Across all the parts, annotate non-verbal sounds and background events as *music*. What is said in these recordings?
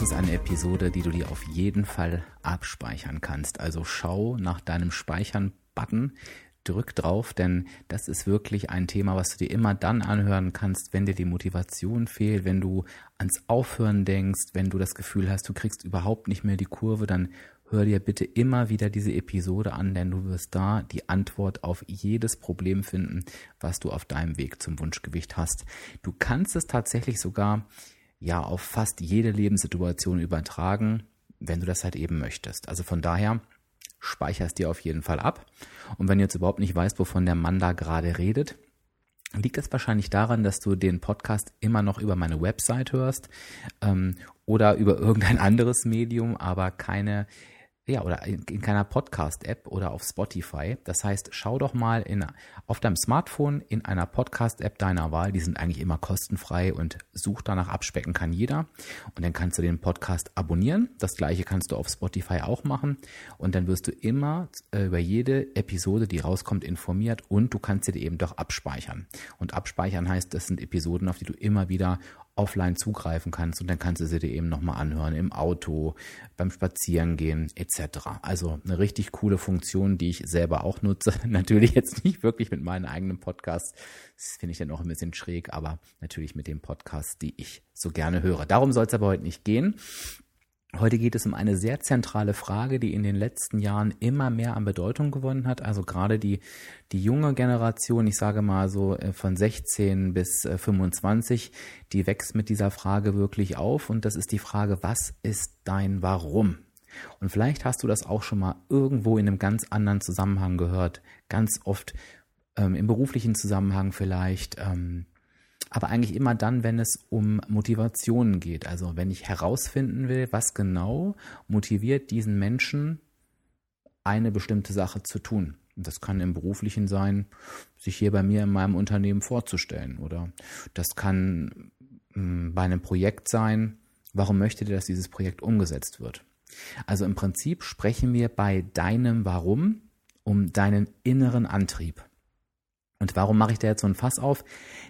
Das ist eine Episode, die du dir auf jeden Fall abspeichern kannst. Also schau nach deinem Speichern-Button, drück drauf, denn das ist wirklich ein Thema, was du dir immer dann anhören kannst, wenn dir die Motivation fehlt, wenn du ans Aufhören denkst, wenn du das Gefühl hast, du kriegst überhaupt nicht mehr die Kurve, dann hör dir bitte immer wieder diese Episode an, denn du wirst da die Antwort auf jedes Problem finden, was du auf deinem Weg zum Wunschgewicht hast. Du kannst es tatsächlich sogar ja auf fast jede Lebenssituation übertragen, wenn du das halt eben möchtest. Also von daher speicherst dir auf jeden Fall ab. Und wenn du jetzt überhaupt nicht weißt, wovon der Mann da gerade redet, liegt das wahrscheinlich daran, dass du den Podcast immer noch über meine Website hörst ähm, oder über irgendein *laughs* anderes Medium, aber keine ja, oder in, in keiner Podcast-App oder auf Spotify. Das heißt, schau doch mal in, auf deinem Smartphone in einer Podcast-App deiner Wahl. Die sind eigentlich immer kostenfrei und such danach abspecken kann jeder. Und dann kannst du den Podcast abonnieren. Das gleiche kannst du auf Spotify auch machen. Und dann wirst du immer äh, über jede Episode, die rauskommt, informiert und du kannst sie dir eben doch abspeichern. Und abspeichern heißt, das sind Episoden, auf die du immer wieder offline zugreifen kannst und dann kannst du sie dir eben nochmal anhören im Auto, beim Spazierengehen etc. Also eine richtig coole Funktion, die ich selber auch nutze. *laughs* Natürlich jetzt nicht wirklich mit meinen eigenen Podcasts. Das finde ich dann auch ein bisschen schräg, aber natürlich mit den Podcasts, die ich so gerne höre. Darum soll es aber heute nicht gehen. Heute geht es um eine sehr zentrale Frage, die in den letzten Jahren immer mehr an Bedeutung gewonnen hat. Also gerade die, die junge Generation, ich sage mal so äh, von 16 bis 25, äh, die wächst mit dieser Frage wirklich auf. Und das ist die Frage, was ist dein Warum? Und vielleicht hast du das auch schon mal irgendwo in einem ganz anderen Zusammenhang gehört. Ganz oft ähm, im beruflichen Zusammenhang vielleicht. Ähm, aber eigentlich immer dann, wenn es um Motivationen geht. Also wenn ich herausfinden will, was genau motiviert diesen Menschen, eine bestimmte Sache zu tun. Das kann im beruflichen sein, sich hier bei mir in meinem Unternehmen vorzustellen. Oder das kann hm, bei einem Projekt sein, warum möchtet ihr, dass dieses Projekt umgesetzt wird? Also im Prinzip sprechen wir bei deinem Warum um deinen inneren Antrieb. Und warum mache ich da jetzt so ein Fass auf?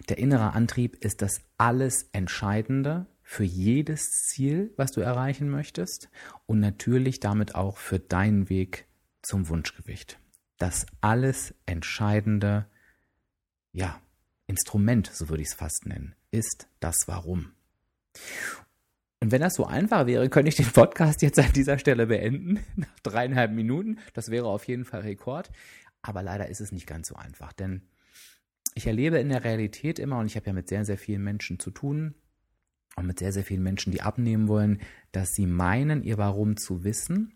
Der innere Antrieb ist das alles Entscheidende für jedes Ziel, was du erreichen möchtest und natürlich damit auch für deinen Weg zum Wunschgewicht. Das alles entscheidende, ja, Instrument, so würde ich es fast nennen, ist das Warum. Und wenn das so einfach wäre, könnte ich den Podcast jetzt an dieser Stelle beenden, *laughs* nach dreieinhalb Minuten. Das wäre auf jeden Fall Rekord. Aber leider ist es nicht ganz so einfach, denn ich erlebe in der Realität immer, und ich habe ja mit sehr, sehr vielen Menschen zu tun, und mit sehr, sehr vielen Menschen, die abnehmen wollen, dass sie meinen, ihr Warum zu wissen,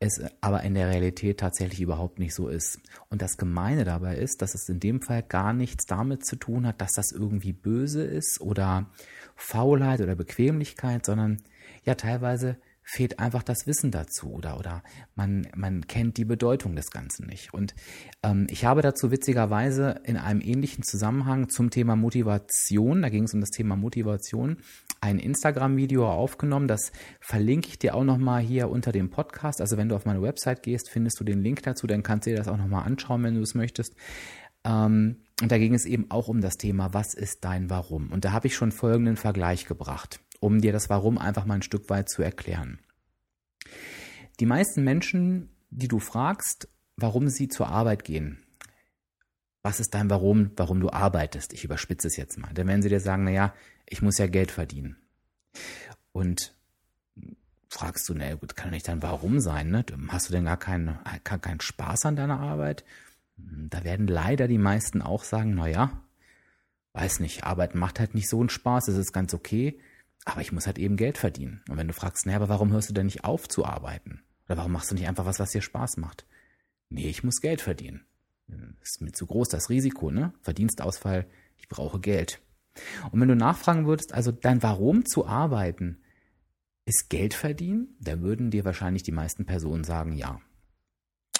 es aber in der Realität tatsächlich überhaupt nicht so ist. Und das Gemeine dabei ist, dass es in dem Fall gar nichts damit zu tun hat, dass das irgendwie böse ist oder Faulheit oder Bequemlichkeit, sondern ja teilweise fehlt einfach das Wissen dazu oder, oder man, man kennt die Bedeutung des Ganzen nicht. Und ähm, ich habe dazu witzigerweise in einem ähnlichen Zusammenhang zum Thema Motivation, da ging es um das Thema Motivation, ein Instagram-Video aufgenommen. Das verlinke ich dir auch nochmal hier unter dem Podcast. Also wenn du auf meine Website gehst, findest du den Link dazu, dann kannst du dir das auch nochmal anschauen, wenn du es möchtest. Ähm, und da ging es eben auch um das Thema, was ist dein Warum? Und da habe ich schon folgenden Vergleich gebracht um dir das Warum einfach mal ein Stück weit zu erklären. Die meisten Menschen, die du fragst, warum sie zur Arbeit gehen, was ist dein Warum, warum du arbeitest? Ich überspitze es jetzt mal. Dann werden sie dir sagen, naja, ich muss ja Geld verdienen. Und fragst du, naja, gut, kann nicht dein Warum sein, ne? Hast du denn gar keinen, keinen Spaß an deiner Arbeit? Da werden leider die meisten auch sagen, naja, weiß nicht, Arbeit macht halt nicht so einen Spaß, es ist ganz okay. Aber ich muss halt eben Geld verdienen. Und wenn du fragst, naja, aber warum hörst du denn nicht auf zu arbeiten? Oder warum machst du nicht einfach was, was dir Spaß macht? Nee, ich muss Geld verdienen. Ist mir zu groß das Risiko, ne? Verdienstausfall, ich brauche Geld. Und wenn du nachfragen würdest, also dein Warum zu arbeiten, ist Geld verdienen? Da würden dir wahrscheinlich die meisten Personen sagen, ja.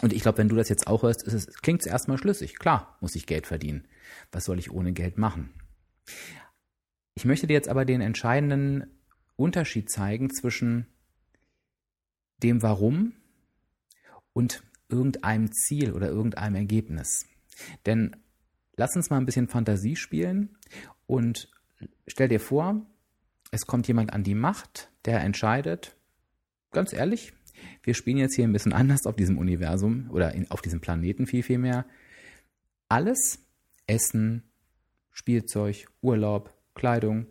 Und ich glaube, wenn du das jetzt auch hörst, es, klingt es erstmal schlüssig. Klar, muss ich Geld verdienen. Was soll ich ohne Geld machen? Ich möchte dir jetzt aber den entscheidenden Unterschied zeigen zwischen dem Warum und irgendeinem Ziel oder irgendeinem Ergebnis. Denn lass uns mal ein bisschen Fantasie spielen und stell dir vor, es kommt jemand an die Macht, der entscheidet, ganz ehrlich, wir spielen jetzt hier ein bisschen anders auf diesem Universum oder in, auf diesem Planeten viel, viel mehr. Alles, Essen, Spielzeug, Urlaub, Kleidung,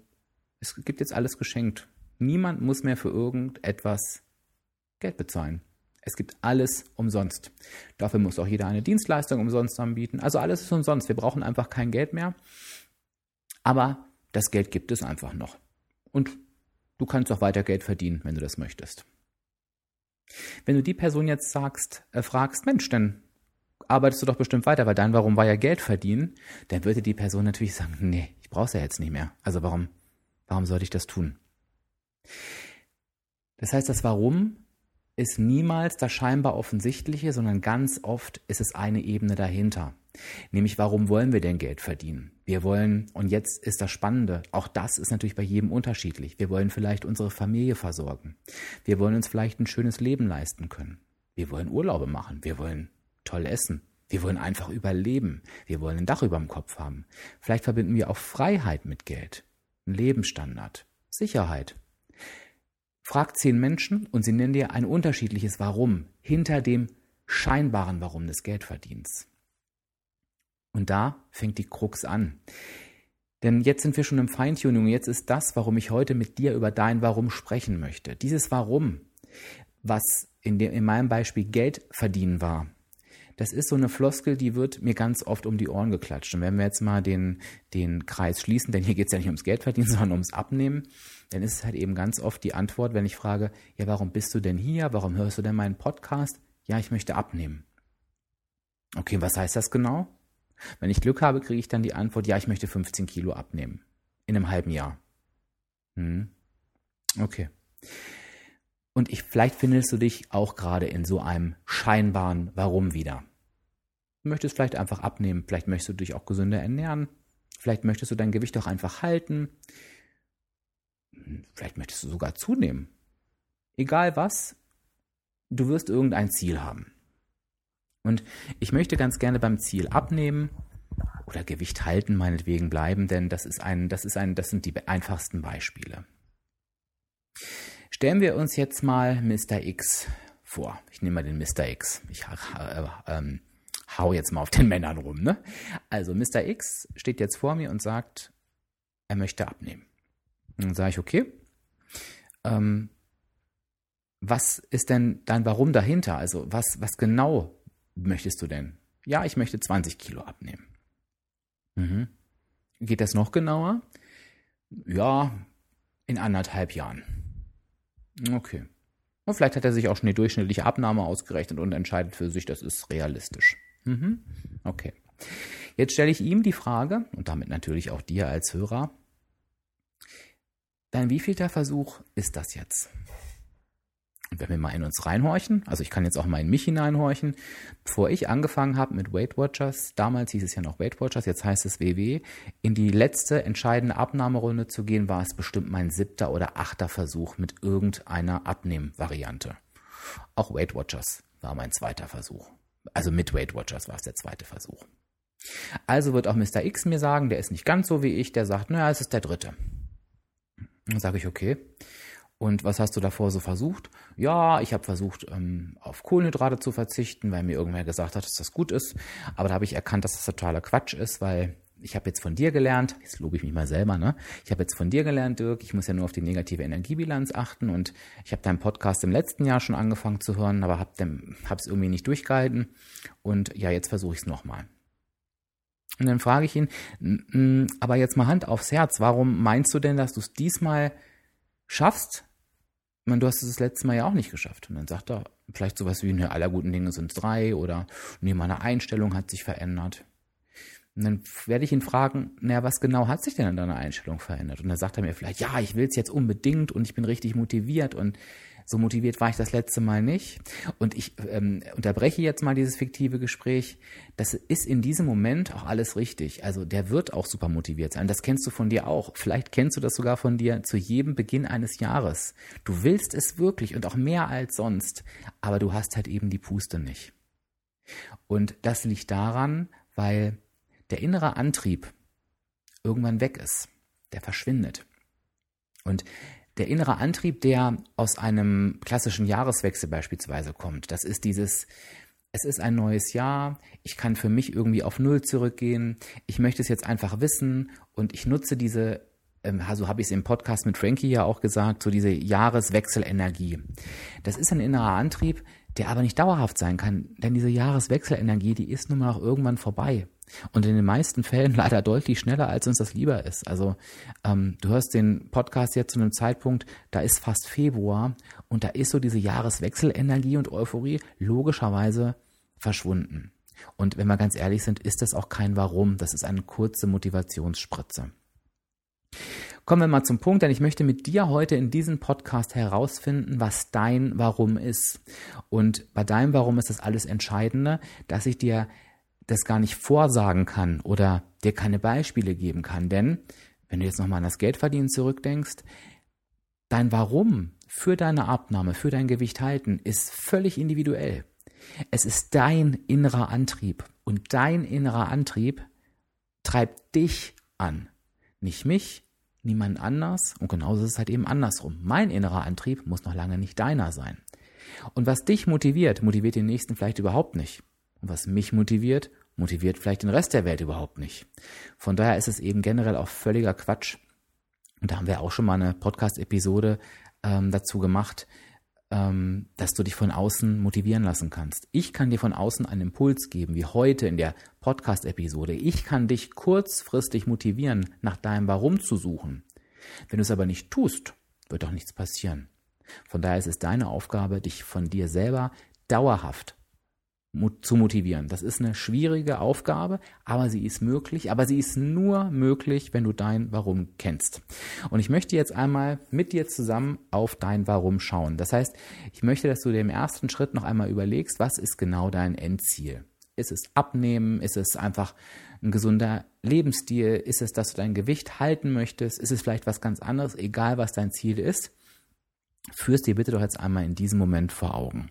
es gibt jetzt alles geschenkt. Niemand muss mehr für irgendetwas Geld bezahlen. Es gibt alles umsonst. Dafür muss auch jeder eine Dienstleistung umsonst anbieten. Also alles ist umsonst. Wir brauchen einfach kein Geld mehr. Aber das Geld gibt es einfach noch. Und du kannst auch weiter Geld verdienen, wenn du das möchtest. Wenn du die Person jetzt sagst, äh, fragst, Mensch, dann arbeitest du doch bestimmt weiter, weil dein Warum war ja Geld verdienen, dann würde die Person natürlich sagen, nee, ich brauch's ja jetzt nicht mehr. Also warum, warum sollte ich das tun? Das heißt, das Warum ist niemals das scheinbar Offensichtliche, sondern ganz oft ist es eine Ebene dahinter. Nämlich, warum wollen wir denn Geld verdienen? Wir wollen, und jetzt ist das Spannende, auch das ist natürlich bei jedem unterschiedlich. Wir wollen vielleicht unsere Familie versorgen. Wir wollen uns vielleicht ein schönes Leben leisten können. Wir wollen Urlaube machen. Wir wollen toll essen. Wir wollen einfach überleben. Wir wollen ein Dach über dem Kopf haben. Vielleicht verbinden wir auch Freiheit mit Geld, einen Lebensstandard, Sicherheit, Frag zehn Menschen und sie nennen dir ein unterschiedliches Warum hinter dem scheinbaren Warum des Geldverdienens. Und da fängt die Krux an. Denn jetzt sind wir schon im Feintuning. Jetzt ist das, warum ich heute mit dir über dein Warum sprechen möchte. Dieses Warum, was in, dem, in meinem Beispiel Geld verdienen war, das ist so eine Floskel, die wird mir ganz oft um die Ohren geklatscht. Und wenn wir jetzt mal den, den Kreis schließen, denn hier geht es ja nicht ums Geld verdienen, *laughs* sondern ums Abnehmen, dann ist es halt eben ganz oft die Antwort, wenn ich frage, ja, warum bist du denn hier? Warum hörst du denn meinen Podcast? Ja, ich möchte abnehmen. Okay, was heißt das genau? Wenn ich Glück habe, kriege ich dann die Antwort, ja, ich möchte 15 Kilo abnehmen. In einem halben Jahr. Hm. Okay. Und ich, vielleicht findest du dich auch gerade in so einem scheinbaren Warum wieder. Möchtest vielleicht einfach abnehmen, vielleicht möchtest du dich auch gesünder ernähren, vielleicht möchtest du dein Gewicht auch einfach halten, vielleicht möchtest du sogar zunehmen. Egal was, du wirst irgendein Ziel haben. Und ich möchte ganz gerne beim Ziel abnehmen oder Gewicht halten meinetwegen bleiben, denn das ist ein, das ist ein, das sind die einfachsten Beispiele. Stellen wir uns jetzt mal Mr. X vor. Ich nehme mal den Mr. X. Ich äh, ähm, hau jetzt mal auf den Männern rum. Ne? Also Mr. X steht jetzt vor mir und sagt, er möchte abnehmen. Und dann sage ich, okay, ähm, was ist denn dein Warum dahinter? Also was, was genau möchtest du denn? Ja, ich möchte 20 Kilo abnehmen. Mhm. Geht das noch genauer? Ja, in anderthalb Jahren. Okay. Und vielleicht hat er sich auch schon die durchschnittliche Abnahme ausgerechnet und entscheidet für sich, das ist realistisch. Mhm. Okay. Jetzt stelle ich ihm die Frage, und damit natürlich auch dir als Hörer, dein wievielter Versuch ist das jetzt? Und wenn wir mal in uns reinhorchen, also ich kann jetzt auch mal in mich hineinhorchen, bevor ich angefangen habe mit Weight Watchers, damals hieß es ja noch Weight Watchers, jetzt heißt es WW, in die letzte entscheidende Abnahmerunde zu gehen, war es bestimmt mein siebter oder achter Versuch mit irgendeiner Abnehmvariante. Auch Weight Watchers war mein zweiter Versuch. Also mit Weight Watchers war es der zweite Versuch. Also wird auch Mr. X mir sagen, der ist nicht ganz so wie ich, der sagt, naja, es ist der dritte. Dann sage ich, okay. Und was hast du davor so versucht? Ja, ich habe versucht, ähm, auf Kohlenhydrate zu verzichten, weil mir irgendwer gesagt hat, dass das gut ist. Aber da habe ich erkannt, dass das totaler Quatsch ist, weil ich habe jetzt von dir gelernt, jetzt lobe ich mich mal selber, ne? Ich habe jetzt von dir gelernt, Dirk, ich muss ja nur auf die negative Energiebilanz achten und ich habe deinen Podcast im letzten Jahr schon angefangen zu hören, aber habe es irgendwie nicht durchgehalten und ja, jetzt versuche ich es nochmal. Und dann frage ich ihn, aber jetzt mal Hand aufs Herz, warum meinst du denn, dass du es diesmal schaffst, ich meine, du hast es das letzte Mal ja auch nicht geschafft. Und dann sagt er vielleicht sowas wie, ne, aller guten Dinge sind drei oder nee, meine Einstellung hat sich verändert. Und dann werde ich ihn fragen, naja, was genau hat sich denn an deiner Einstellung verändert? Und dann sagt er mir vielleicht, ja, ich will es jetzt unbedingt und ich bin richtig motiviert und so motiviert war ich das letzte Mal nicht. Und ich ähm, unterbreche jetzt mal dieses fiktive Gespräch. Das ist in diesem Moment auch alles richtig. Also der wird auch super motiviert sein. Das kennst du von dir auch. Vielleicht kennst du das sogar von dir zu jedem Beginn eines Jahres. Du willst es wirklich und auch mehr als sonst, aber du hast halt eben die Puste nicht. Und das liegt daran, weil der innere Antrieb irgendwann weg ist. Der verschwindet. Und der innere Antrieb, der aus einem klassischen Jahreswechsel beispielsweise kommt, das ist dieses, es ist ein neues Jahr, ich kann für mich irgendwie auf Null zurückgehen, ich möchte es jetzt einfach wissen und ich nutze diese, ähm, also habe ich es im Podcast mit Frankie ja auch gesagt, so diese Jahreswechselenergie. Das ist ein innerer Antrieb, der aber nicht dauerhaft sein kann, denn diese Jahreswechselenergie, die ist nun mal auch irgendwann vorbei. Und in den meisten Fällen *laughs* leider deutlich schneller, als uns das lieber ist. Also ähm, du hörst den Podcast jetzt zu einem Zeitpunkt, da ist fast Februar und da ist so diese Jahreswechselenergie und Euphorie logischerweise verschwunden. Und wenn wir ganz ehrlich sind, ist das auch kein Warum, das ist eine kurze Motivationsspritze. Kommen wir mal zum Punkt, denn ich möchte mit dir heute in diesem Podcast herausfinden, was dein Warum ist. Und bei deinem Warum ist das alles Entscheidende, dass ich dir das gar nicht vorsagen kann oder dir keine Beispiele geben kann. Denn wenn du jetzt nochmal an das Geldverdienen zurückdenkst, dein Warum für deine Abnahme, für dein Gewicht halten, ist völlig individuell. Es ist dein innerer Antrieb und dein innerer Antrieb treibt dich an. Nicht mich, niemand anders und genauso ist es halt eben andersrum. Mein innerer Antrieb muss noch lange nicht deiner sein. Und was dich motiviert, motiviert den nächsten vielleicht überhaupt nicht. Und was mich motiviert, motiviert vielleicht den Rest der Welt überhaupt nicht. Von daher ist es eben generell auch völliger Quatsch. Und da haben wir auch schon mal eine Podcast-Episode ähm, dazu gemacht, ähm, dass du dich von außen motivieren lassen kannst. Ich kann dir von außen einen Impuls geben, wie heute in der Podcast-Episode. Ich kann dich kurzfristig motivieren, nach deinem Warum zu suchen. Wenn du es aber nicht tust, wird doch nichts passieren. Von daher ist es deine Aufgabe, dich von dir selber dauerhaft zu motivieren. Das ist eine schwierige Aufgabe, aber sie ist möglich. Aber sie ist nur möglich, wenn du dein Warum kennst. Und ich möchte jetzt einmal mit dir zusammen auf dein Warum schauen. Das heißt, ich möchte, dass du dir im ersten Schritt noch einmal überlegst, was ist genau dein Endziel? Ist es Abnehmen? Ist es einfach ein gesunder Lebensstil? Ist es, dass du dein Gewicht halten möchtest? Ist es vielleicht was ganz anderes? Egal, was dein Ziel ist, führst dir bitte doch jetzt einmal in diesem Moment vor Augen.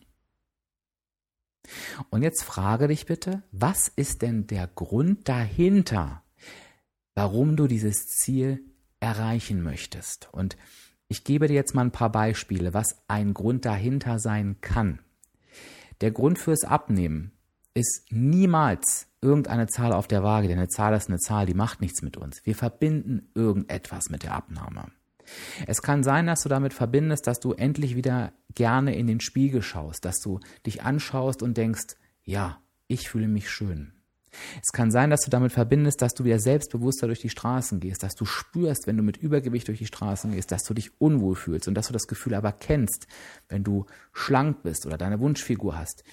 Und jetzt frage dich bitte, was ist denn der Grund dahinter, warum du dieses Ziel erreichen möchtest? Und ich gebe dir jetzt mal ein paar Beispiele, was ein Grund dahinter sein kann. Der Grund fürs Abnehmen ist niemals irgendeine Zahl auf der Waage, denn eine Zahl ist eine Zahl, die macht nichts mit uns. Wir verbinden irgendetwas mit der Abnahme. Es kann sein, dass du damit verbindest, dass du endlich wieder gerne in den Spiegel schaust, dass du dich anschaust und denkst, ja, ich fühle mich schön. Es kann sein, dass du damit verbindest, dass du wieder selbstbewusster durch die Straßen gehst, dass du spürst, wenn du mit Übergewicht durch die Straßen gehst, dass du dich unwohl fühlst und dass du das Gefühl aber kennst, wenn du schlank bist oder deine Wunschfigur hast,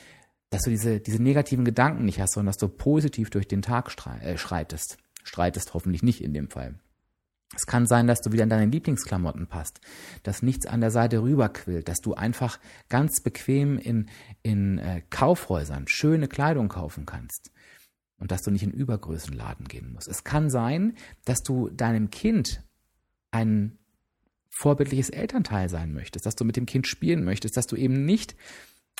dass du diese, diese negativen Gedanken nicht hast, sondern dass du positiv durch den Tag äh, schreitest. Streitest hoffentlich nicht in dem Fall. Es kann sein, dass du wieder in deine Lieblingsklamotten passt, dass nichts an der Seite rüberquillt, dass du einfach ganz bequem in, in äh, Kaufhäusern schöne Kleidung kaufen kannst und dass du nicht in Übergrößenladen gehen musst. Es kann sein, dass du deinem Kind ein vorbildliches Elternteil sein möchtest, dass du mit dem Kind spielen möchtest, dass du eben nicht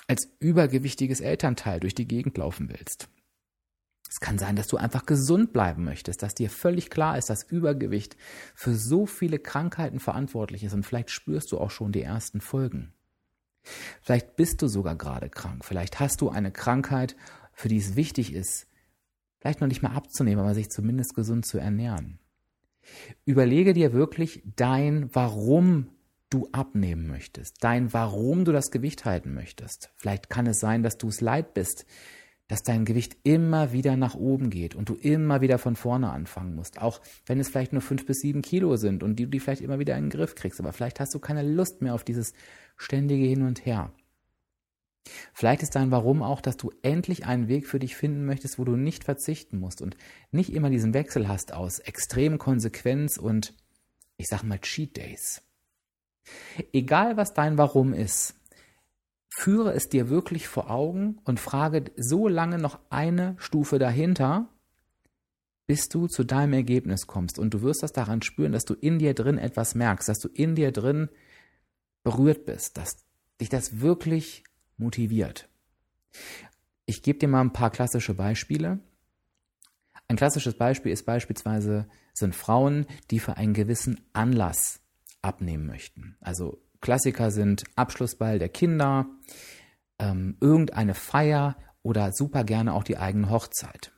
als übergewichtiges Elternteil durch die Gegend laufen willst. Es kann sein, dass du einfach gesund bleiben möchtest, dass dir völlig klar ist, dass Übergewicht für so viele Krankheiten verantwortlich ist und vielleicht spürst du auch schon die ersten Folgen. Vielleicht bist du sogar gerade krank, vielleicht hast du eine Krankheit, für die es wichtig ist, vielleicht noch nicht mal abzunehmen, aber sich zumindest gesund zu ernähren. Überlege dir wirklich dein, warum du abnehmen möchtest, dein, warum du das Gewicht halten möchtest. Vielleicht kann es sein, dass du es leid bist, dass dein Gewicht immer wieder nach oben geht und du immer wieder von vorne anfangen musst. Auch wenn es vielleicht nur fünf bis sieben Kilo sind und du die vielleicht immer wieder in den Griff kriegst. Aber vielleicht hast du keine Lust mehr auf dieses ständige Hin und Her. Vielleicht ist dein Warum auch, dass du endlich einen Weg für dich finden möchtest, wo du nicht verzichten musst und nicht immer diesen Wechsel hast aus extremen Konsequenz und ich sag mal Cheat Days. Egal was dein Warum ist, führe es dir wirklich vor Augen und frage so lange noch eine Stufe dahinter, bis du zu deinem Ergebnis kommst. Und du wirst das daran spüren, dass du in dir drin etwas merkst, dass du in dir drin berührt bist, dass dich das wirklich motiviert. Ich gebe dir mal ein paar klassische Beispiele. Ein klassisches Beispiel ist beispielsweise sind Frauen, die für einen gewissen Anlass abnehmen möchten. Also Klassiker sind Abschlussball der Kinder, ähm, irgendeine Feier oder super gerne auch die eigene Hochzeit.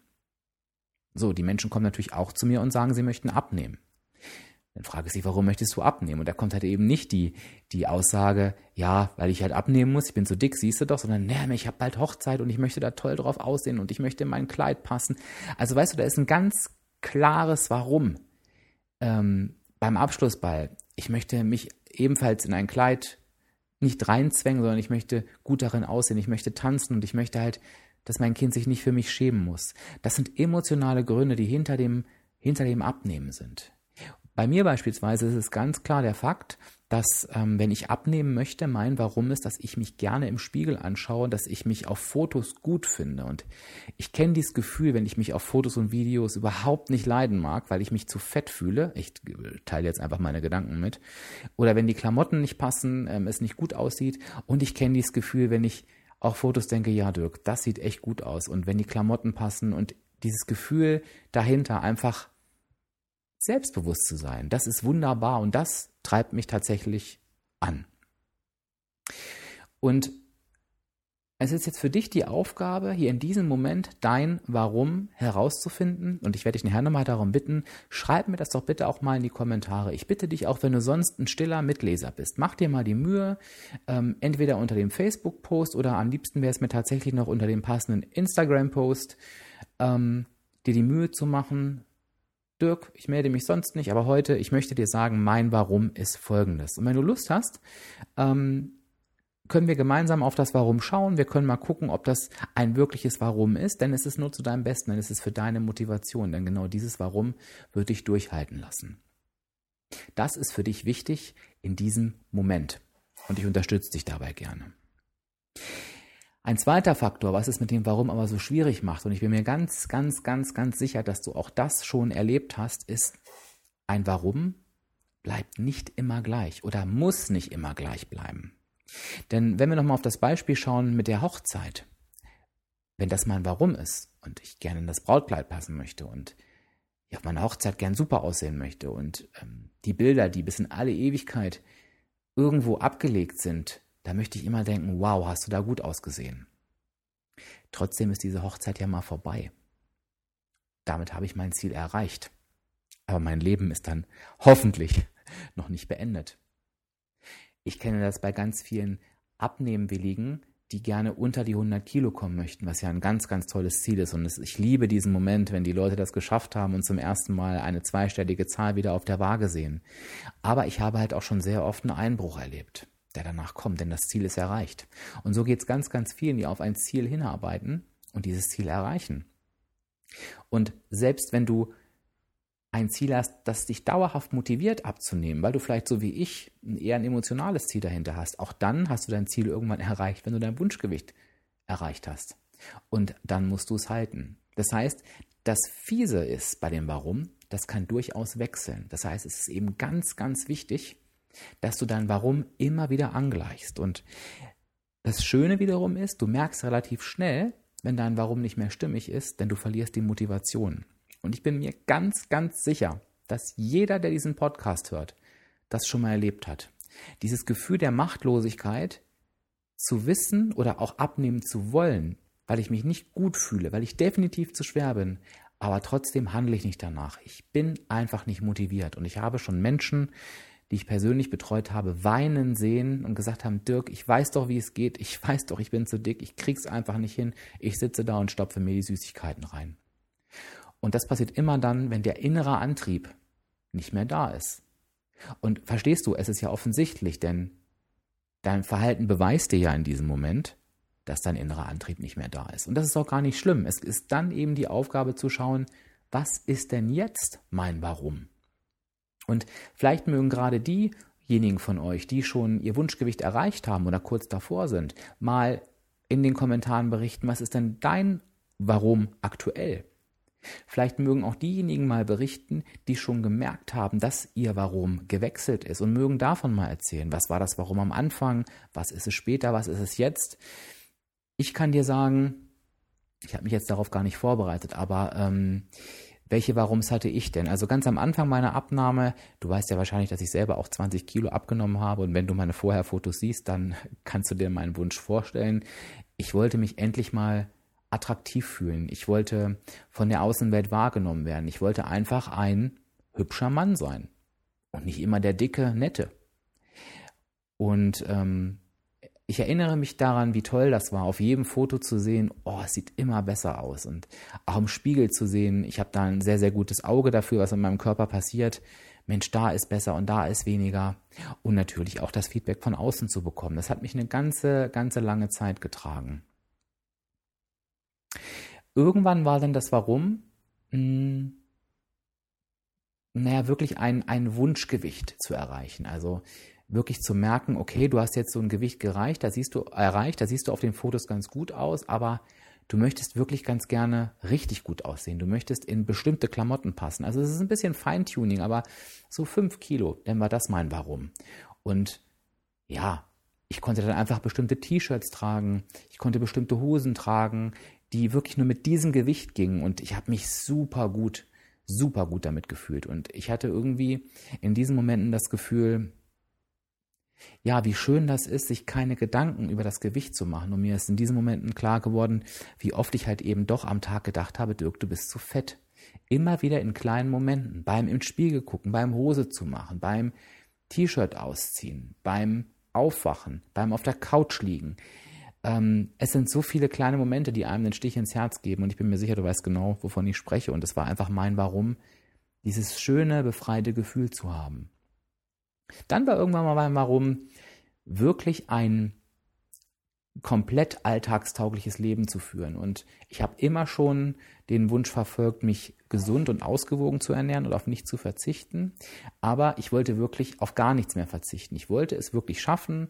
So, die Menschen kommen natürlich auch zu mir und sagen, sie möchten abnehmen. Dann frage ich sie, warum möchtest du abnehmen? Und da kommt halt eben nicht die, die Aussage, ja, weil ich halt abnehmen muss, ich bin so dick, siehst du doch, sondern, nee, ich habe bald Hochzeit und ich möchte da toll drauf aussehen und ich möchte in mein Kleid passen. Also weißt du, da ist ein ganz klares Warum. Ähm, beim Abschlussball, ich möchte mich ebenfalls in ein Kleid nicht reinzwängen, sondern ich möchte gut darin aussehen, ich möchte tanzen und ich möchte halt, dass mein Kind sich nicht für mich schämen muss. Das sind emotionale Gründe, die hinter dem, hinter dem Abnehmen sind. Bei mir beispielsweise ist es ganz klar der Fakt, dass ähm, wenn ich abnehmen möchte, mein Warum ist, dass ich mich gerne im Spiegel anschaue, dass ich mich auf Fotos gut finde. Und ich kenne dieses Gefühl, wenn ich mich auf Fotos und Videos überhaupt nicht leiden mag, weil ich mich zu fett fühle. Ich teile jetzt einfach meine Gedanken mit. Oder wenn die Klamotten nicht passen, ähm, es nicht gut aussieht. Und ich kenne dieses Gefühl, wenn ich auf Fotos denke, ja Dirk, das sieht echt gut aus. Und wenn die Klamotten passen und dieses Gefühl dahinter einfach selbstbewusst zu sein. Das ist wunderbar und das treibt mich tatsächlich an. Und es ist jetzt für dich die Aufgabe, hier in diesem Moment dein Warum herauszufinden. Und ich werde dich nachher nochmal darum bitten, schreib mir das doch bitte auch mal in die Kommentare. Ich bitte dich auch, wenn du sonst ein stiller Mitleser bist, mach dir mal die Mühe, ähm, entweder unter dem Facebook-Post oder am liebsten wäre es mir tatsächlich noch unter dem passenden Instagram-Post, ähm, dir die Mühe zu machen, Dirk, ich melde mich sonst nicht, aber heute, ich möchte dir sagen, mein Warum ist folgendes. Und wenn du Lust hast, ähm, können wir gemeinsam auf das Warum schauen. Wir können mal gucken, ob das ein wirkliches Warum ist, denn es ist nur zu deinem Besten, denn es ist für deine Motivation, denn genau dieses Warum wird dich durchhalten lassen. Das ist für dich wichtig in diesem Moment und ich unterstütze dich dabei gerne. Ein zweiter Faktor, was es mit dem Warum aber so schwierig macht, und ich bin mir ganz, ganz, ganz, ganz sicher, dass du auch das schon erlebt hast, ist, ein Warum bleibt nicht immer gleich oder muss nicht immer gleich bleiben. Denn wenn wir nochmal auf das Beispiel schauen mit der Hochzeit, wenn das mein Warum ist und ich gerne in das Brautkleid passen möchte und ich auf meiner Hochzeit gern super aussehen möchte und ähm, die Bilder, die bis in alle Ewigkeit irgendwo abgelegt sind, da möchte ich immer denken, wow, hast du da gut ausgesehen. Trotzdem ist diese Hochzeit ja mal vorbei. Damit habe ich mein Ziel erreicht. Aber mein Leben ist dann *laughs* hoffentlich noch nicht beendet. Ich kenne das bei ganz vielen Abnehmwilligen, die gerne unter die 100 Kilo kommen möchten, was ja ein ganz, ganz tolles Ziel ist. Und ich liebe diesen Moment, wenn die Leute das geschafft haben und zum ersten Mal eine zweistellige Zahl wieder auf der Waage sehen. Aber ich habe halt auch schon sehr oft einen Einbruch erlebt der danach kommt, denn das Ziel ist erreicht. Und so geht es ganz, ganz vielen, die auf ein Ziel hinarbeiten und dieses Ziel erreichen. Und selbst wenn du ein Ziel hast, das dich dauerhaft motiviert abzunehmen, weil du vielleicht so wie ich eher ein emotionales Ziel dahinter hast, auch dann hast du dein Ziel irgendwann *laughs* erreicht, wenn du dein Wunschgewicht erreicht hast. Und dann musst du es halten. Das heißt, das Fiese ist bei dem Warum, das kann durchaus wechseln. Das heißt, es ist eben ganz, ganz wichtig, dass du dein Warum immer wieder angleichst. Und das Schöne wiederum ist, du merkst relativ schnell, wenn dein Warum nicht mehr stimmig ist, denn du verlierst die Motivation. Und ich bin mir ganz, ganz sicher, dass jeder, der diesen Podcast hört, das schon mal erlebt hat. Dieses Gefühl der Machtlosigkeit zu wissen oder auch abnehmen zu wollen, weil ich mich nicht gut fühle, weil ich definitiv zu schwer bin, aber trotzdem handle ich nicht danach. Ich bin einfach nicht motiviert und ich habe schon Menschen die ich persönlich betreut habe, weinen sehen und gesagt haben, Dirk, ich weiß doch, wie es geht, ich *laughs* weiß doch, ich bin zu dick, ich krieg's einfach nicht hin, ich sitze da und stopfe mir die Süßigkeiten rein. Und das passiert immer dann, wenn der innere Antrieb nicht mehr da ist. Und verstehst du, es ist ja offensichtlich, denn dein Verhalten beweist dir ja in diesem Moment, dass dein innerer Antrieb nicht mehr da ist. Und das ist auch gar nicht schlimm. Es ist dann eben die Aufgabe zu schauen, was ist denn jetzt mein Warum? Und vielleicht mögen gerade diejenigen von euch, die schon ihr Wunschgewicht erreicht haben oder kurz davor sind, mal in den Kommentaren berichten, was ist denn dein Warum aktuell? Vielleicht mögen auch diejenigen mal berichten, die schon gemerkt haben, dass ihr Warum gewechselt ist und mögen davon mal erzählen. Was war das Warum am Anfang? Was ist es später? Was ist es jetzt? Ich kann dir sagen, ich habe mich jetzt darauf gar nicht vorbereitet, aber ähm, welche Warums hatte ich denn? Also ganz am Anfang meiner Abnahme, du weißt ja wahrscheinlich, dass ich selber auch 20 Kilo abgenommen habe und wenn du meine Vorherfotos siehst, dann *laughs* kannst du dir meinen Wunsch vorstellen. Ich wollte mich endlich mal attraktiv fühlen. Ich wollte von der Außenwelt wahrgenommen werden. Ich wollte einfach ein hübscher Mann sein und nicht immer der dicke, nette. Und ähm, ich erinnere mich daran, wie toll das war, auf jedem Foto zu sehen, oh, es sieht immer besser aus. Und auch im Spiegel zu sehen, ich habe da ein sehr, sehr gutes Auge dafür, was in meinem Körper passiert. Mensch, da ist besser und da ist weniger. Und natürlich auch das Feedback von außen zu bekommen. Das hat mich eine ganze, ganze lange Zeit getragen. Irgendwann war dann das Warum, mh, hm, naja, wirklich ein, ein Wunschgewicht zu erreichen. Also wirklich zu merken, okay, du hast jetzt so ein Gewicht gereicht, da siehst du, erreicht, da siehst du auf den Fotos ganz gut aus, aber du möchtest wirklich ganz gerne richtig gut aussehen. Du möchtest in bestimmte Klamotten passen. Also es ist ein bisschen Feintuning, aber so fünf Kilo, dann war das mein Warum. Und ja, ich konnte dann einfach bestimmte T-Shirts tragen, ich konnte bestimmte Hosen tragen, die wirklich nur mit diesem Gewicht gingen und ich habe mich super gut, super gut damit gefühlt und ich hatte irgendwie in diesen Momenten das Gefühl, ja, wie schön das ist, sich keine Gedanken über das Gewicht zu machen. Und mir ist in diesen Momenten klar geworden, wie oft ich halt eben doch am Tag gedacht habe, Dirk, du bist zu fett. Immer wieder in kleinen Momenten, beim im Spiegel gucken, beim Hose zu machen, beim T-Shirt ausziehen, beim Aufwachen, beim auf der Couch liegen. Ähm, es sind so viele kleine Momente, die einem den Stich ins Herz geben und ich bin mir sicher, du weißt genau, wovon ich spreche und es war einfach mein Warum, dieses schöne, befreite Gefühl zu haben. Dann war irgendwann mal mein Warum, wirklich ein komplett alltagstaugliches Leben zu führen. Und ich habe immer schon den Wunsch verfolgt, mich gesund und ausgewogen zu ernähren und auf nichts zu verzichten. Aber ich wollte wirklich auf gar nichts mehr verzichten. Ich wollte es wirklich schaffen,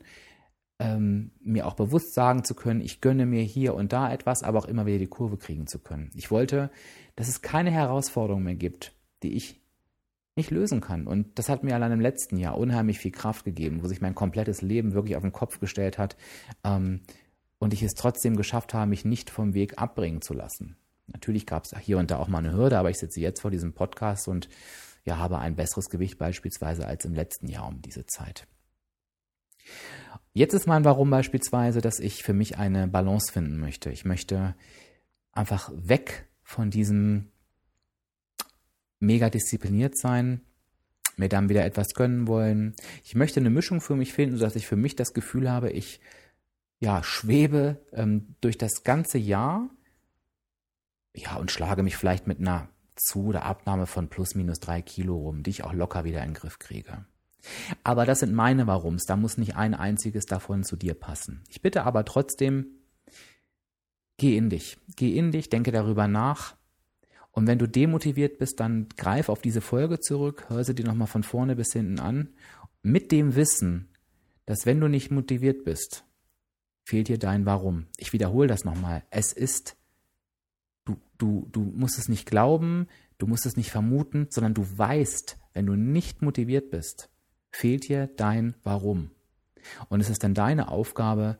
ähm, mir auch bewusst sagen zu können, ich gönne mir hier und da etwas, aber auch immer wieder die Kurve kriegen zu können. Ich wollte, dass es keine Herausforderung mehr gibt, die ich nicht lösen kann. Und das hat mir allein im letzten Jahr unheimlich viel Kraft gegeben, wo sich mein komplettes Leben wirklich auf den Kopf gestellt hat ähm, und ich es trotzdem geschafft habe, mich nicht vom Weg abbringen zu lassen. Natürlich gab es hier und da auch mal eine Hürde, aber ich sitze jetzt vor diesem Podcast und ja, habe ein besseres Gewicht beispielsweise als im letzten Jahr um diese Zeit. Jetzt ist mein Warum beispielsweise, dass ich für mich eine Balance finden möchte. Ich möchte einfach weg von diesem mega diszipliniert sein, mir dann wieder etwas gönnen wollen. Ich möchte eine Mischung für mich finden, sodass ich für mich das Gefühl habe, ich ja, schwebe ähm, durch das ganze Jahr ja, und schlage mich vielleicht mit einer Zu- oder Abnahme von plus minus drei Kilo rum, die ich auch locker wieder in den Griff kriege. Aber das sind meine Warums, da muss nicht ein einziges davon zu dir passen. Ich bitte aber trotzdem, geh in dich, geh in dich, denke darüber nach. Und wenn du demotiviert bist, dann greif auf diese Folge zurück, hör sie dir nochmal von vorne bis hinten an, mit dem Wissen, dass wenn du nicht motiviert bist, fehlt dir dein Warum. Ich wiederhole das nochmal. Es ist, du, du, du musst es nicht glauben, du musst es nicht vermuten, sondern du weißt, wenn du nicht motiviert bist, fehlt dir dein Warum. Und es ist dann deine Aufgabe,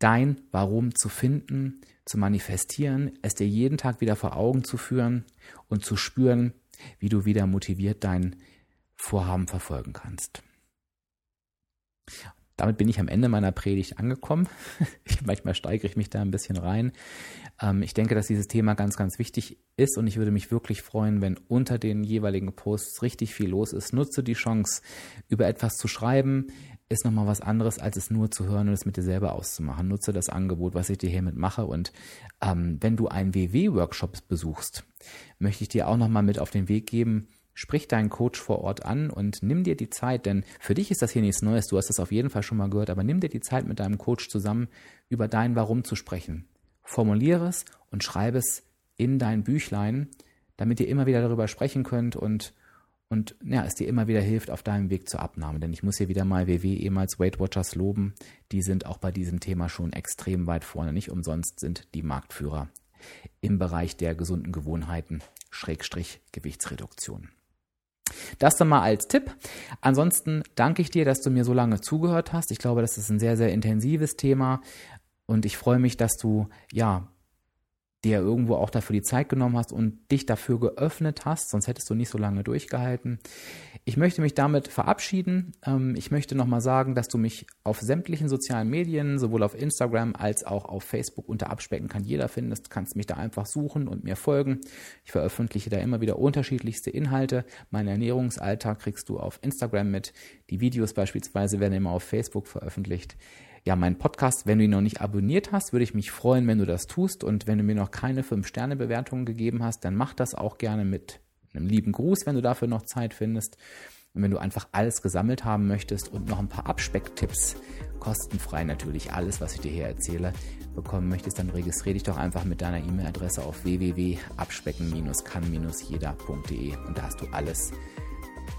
dein Warum zu finden, zu manifestieren, es dir jeden Tag wieder vor Augen zu führen und zu spüren, wie du wieder motiviert dein Vorhaben verfolgen kannst. Damit bin ich am Ende meiner Predigt angekommen. *laughs* Ich, manchmal steigere ich mich da ein bisschen rein. Ähm, ich denke, dass dieses Thema ganz, ganz wichtig ist und ich würde mich wirklich freuen, wenn unter den jeweiligen Posts richtig viel los ist. Nutze die Chance, über etwas zu schreiben. Ist nochmal was anderes, als es nur zu hören und es mit dir selber auszumachen. Nutze das Angebot, was ich dir hiermit mache. Und ähm, wenn du einen WW-Workshop besuchst, möchte ich dir auch nochmal mit auf den Weg geben, sprich deinen Coach vor Ort an und nimm dir die Zeit, denn für dich ist das hier nichts Neues, du hast es auf jeden Fall schon mal gehört, aber nimm dir die Zeit mit deinem Coach zusammen über dein Warum zu sprechen. Formuliere es und schreibe es in dein Büchlein, damit ihr immer wieder darüber sprechen könnt und und ja, es dir immer wieder hilft auf deinem Weg zur Abnahme. Denn ich muss hier wieder mal WW ehemals Weight Watchers loben. Die sind auch bei diesem Thema schon extrem weit vorne. Nicht umsonst sind die Marktführer im Bereich der gesunden Gewohnheiten, Schrägstrich Gewichtsreduktion. Das dann mal als Tipp. Ansonsten danke ich dir, dass du mir so lange zugehört hast. Ich glaube, das ist ein sehr, sehr intensives Thema und ich freue mich, dass du ja dir irgendwo auch dafür die Zeit genommen hast und dich dafür geöffnet hast, sonst hättest du nicht so lange durchgehalten. Ich möchte mich damit verabschieden. Ähm, ich möchte nochmal sagen, dass du mich auf sämtlichen sozialen Medien, sowohl auf Instagram als auch auf Facebook unter Abspecken kann jeder findest. Kannst mich da einfach suchen und mir folgen. Ich veröffentliche da immer wieder unterschiedlichste Inhalte. Mein Ernährungsalltag kriegst du auf Instagram mit. Die Videos beispielsweise werden immer auf Facebook veröffentlicht ja, meinen Podcast, wenn du ihn noch nicht abonniert hast, würde ich mich freuen, wenn du das tust. Und wenn du mir noch keine 5-Sterne-Bewertungen gegeben hast, dann mach das auch gerne mit einem lieben Gruß, wenn du dafür noch Zeit findest. Und wenn du einfach alles gesammelt haben möchtest und noch ein paar Abspecktipps, kostenfrei natürlich alles, was ich dir hier erzähle, bekommen möchtest, dann registriere dich doch einfach mit deiner E-Mail-Adresse auf www.abspecken-kann-jeder.de und da hast du alles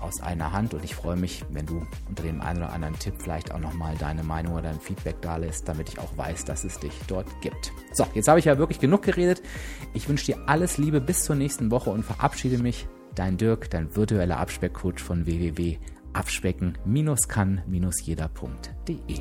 aus einer Hand und ich freue mich, wenn du unter dem einen oder anderen Tipp vielleicht auch nochmal deine Meinung oder dein Feedback da lässt, damit ich auch weiß, dass es dich dort gibt. So, jetzt habe ich ja wirklich genug geredet. Ich wünsche dir alles Liebe bis zur nächsten Woche und verabschiede mich. Dein Dirk, dein virtueller Abspeckcoach von www.abspecken-kann-jeder.de.